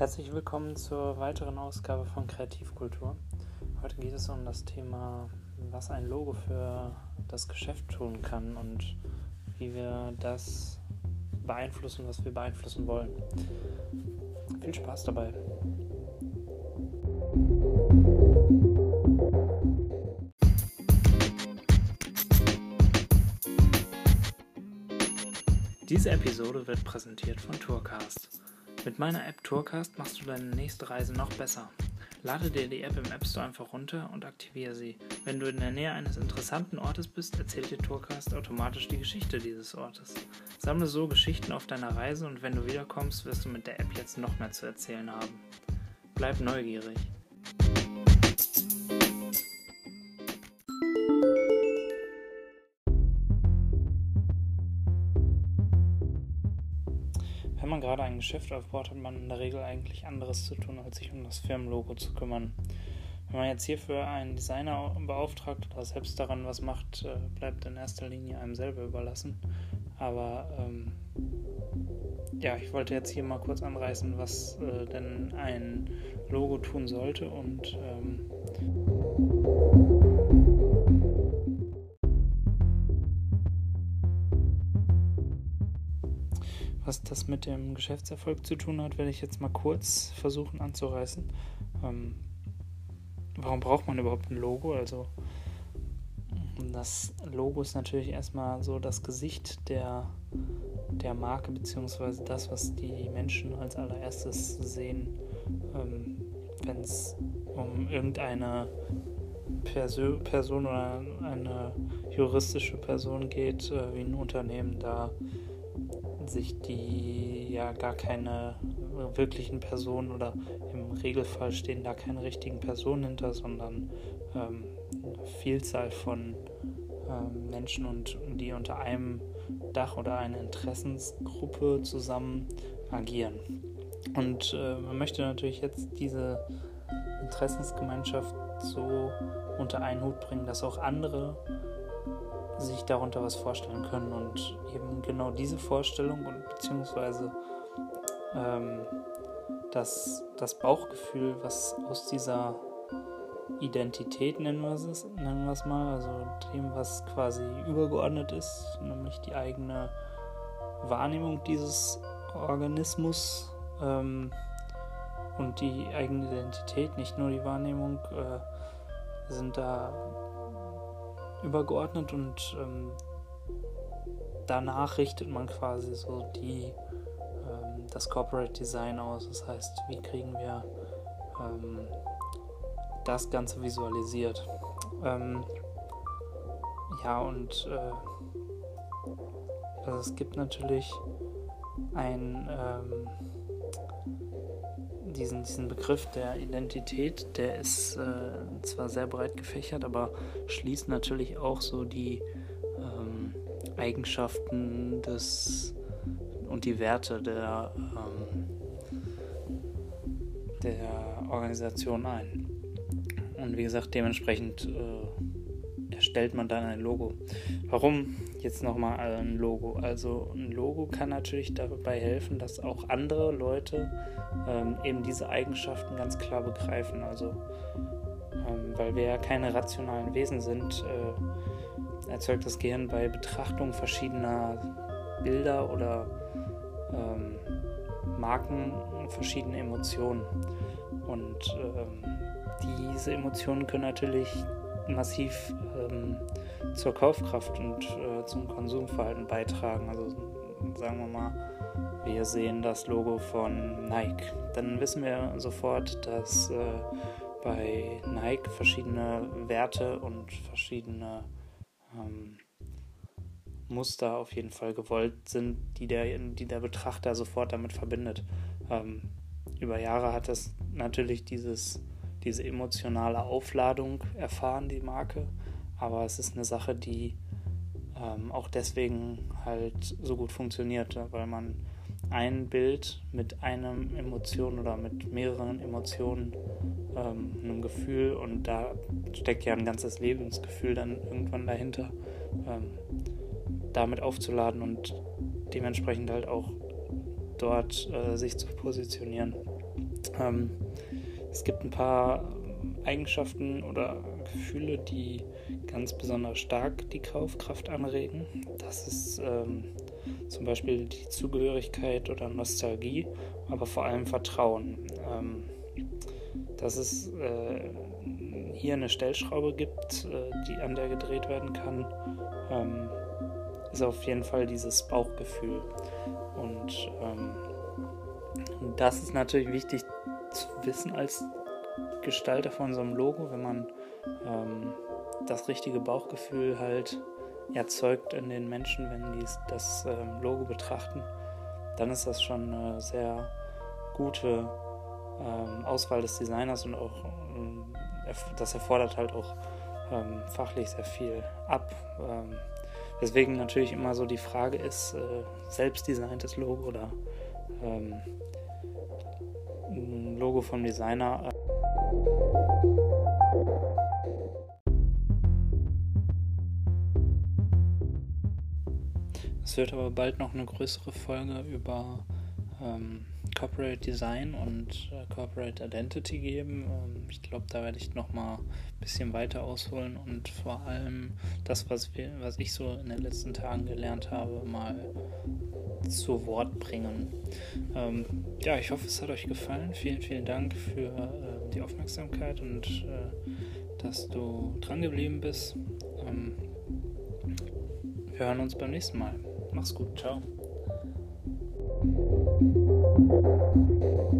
Herzlich willkommen zur weiteren Ausgabe von Kreativkultur. Heute geht es um das Thema, was ein Logo für das Geschäft tun kann und wie wir das beeinflussen, was wir beeinflussen wollen. Viel Spaß dabei. Diese Episode wird präsentiert von Tourcast. Mit meiner App Tourcast machst du deine nächste Reise noch besser. Lade dir die App im App Store einfach runter und aktiviere sie. Wenn du in der Nähe eines interessanten Ortes bist, erzählt dir Tourcast automatisch die Geschichte dieses Ortes. Sammle so Geschichten auf deiner Reise und wenn du wiederkommst, wirst du mit der App jetzt noch mehr zu erzählen haben. Bleib neugierig. Wenn man gerade ein Geschäft aufbaut, hat man in der Regel eigentlich anderes zu tun, als sich um das Firmenlogo zu kümmern. Wenn man jetzt hierfür einen Designer beauftragt oder selbst daran was macht, äh, bleibt in erster Linie einem selber überlassen. Aber ähm, ja, ich wollte jetzt hier mal kurz anreißen, was äh, denn ein Logo tun sollte und ähm, Was das mit dem Geschäftserfolg zu tun hat, werde ich jetzt mal kurz versuchen anzureißen. Ähm, warum braucht man überhaupt ein Logo? Also das Logo ist natürlich erstmal so das Gesicht der, der Marke, beziehungsweise das, was die Menschen als allererstes sehen, ähm, wenn es um irgendeine Perso Person oder eine juristische Person geht, äh, wie ein Unternehmen da sich die ja gar keine wirklichen Personen oder im Regelfall stehen da keine richtigen Personen hinter, sondern ähm, Vielzahl von ähm, Menschen und die unter einem Dach oder einer Interessensgruppe zusammen agieren. Und äh, man möchte natürlich jetzt diese Interessensgemeinschaft so unter einen Hut bringen, dass auch andere sich darunter was vorstellen können und eben genau diese Vorstellung und beziehungsweise ähm, das, das Bauchgefühl, was aus dieser Identität, nennen wir es, nennen wir es mal, also dem, was quasi übergeordnet ist, nämlich die eigene Wahrnehmung dieses Organismus ähm, und die eigene Identität, nicht nur die Wahrnehmung, äh, sind da übergeordnet und ähm, danach richtet man quasi so die ähm, das Corporate Design aus. Das heißt, wie kriegen wir ähm, das Ganze visualisiert. Ähm, ja, und äh, also es gibt natürlich ein ähm, diesen, diesen Begriff der Identität, der ist äh, zwar sehr breit gefächert, aber schließt natürlich auch so die ähm, Eigenschaften des und die Werte der, ähm, der Organisation ein. Und wie gesagt, dementsprechend äh, erstellt man dann ein Logo. Warum jetzt nochmal ein Logo? Also ein Logo kann natürlich dabei helfen, dass auch andere Leute ähm, eben diese Eigenschaften ganz klar begreifen. Also ähm, weil wir ja keine rationalen Wesen sind, äh, erzeugt das Gehirn bei Betrachtung verschiedener Bilder oder ähm, Marken verschiedene Emotionen. Und ähm, diese Emotionen können natürlich massiv ähm, zur Kaufkraft und äh, zum Konsumverhalten beitragen. Also sagen wir mal, wir sehen das Logo von Nike. Dann wissen wir sofort, dass äh, bei Nike verschiedene Werte und verschiedene ähm, Muster auf jeden Fall gewollt sind, die der, die der Betrachter sofort damit verbindet. Ähm, über Jahre hat das natürlich dieses diese emotionale Aufladung erfahren, die Marke. Aber es ist eine Sache, die ähm, auch deswegen halt so gut funktioniert, weil man ein Bild mit einem Emotion oder mit mehreren Emotionen, ähm, einem Gefühl und da steckt ja ein ganzes Lebensgefühl dann irgendwann dahinter, ähm, damit aufzuladen und dementsprechend halt auch dort äh, sich zu positionieren. Ähm, es gibt ein paar Eigenschaften oder Gefühle, die ganz besonders stark die Kaufkraft anregen. Das ist ähm, zum Beispiel die Zugehörigkeit oder Nostalgie, aber vor allem Vertrauen. Ähm, dass es äh, hier eine Stellschraube gibt, äh, die an der gedreht werden kann, ähm, ist auf jeden Fall dieses Bauchgefühl. Und ähm, das ist natürlich wichtig zu wissen als Gestalter von so einem Logo, wenn man ähm, das richtige Bauchgefühl halt erzeugt in den Menschen, wenn die das ähm, Logo betrachten, dann ist das schon eine sehr gute ähm, Auswahl des Designers und auch ähm, das erfordert halt auch ähm, fachlich sehr viel ab. Ähm, deswegen natürlich immer so die Frage ist, äh, selbstdesigntes Logo oder ein Logo vom Designer. Es wird aber bald noch eine größere Folge über ähm, Corporate Design und äh, Corporate Identity geben. Ähm, ich glaube, da werde ich noch mal ein bisschen weiter ausholen und vor allem das, was, wir, was ich so in den letzten Tagen gelernt habe, mal zu Wort bringen. Ähm, ja, ich hoffe, es hat euch gefallen. Vielen, vielen Dank für äh, die Aufmerksamkeit und äh, dass du dran geblieben bist. Ähm, wir hören uns beim nächsten Mal. Mach's gut. Ciao. Thank you.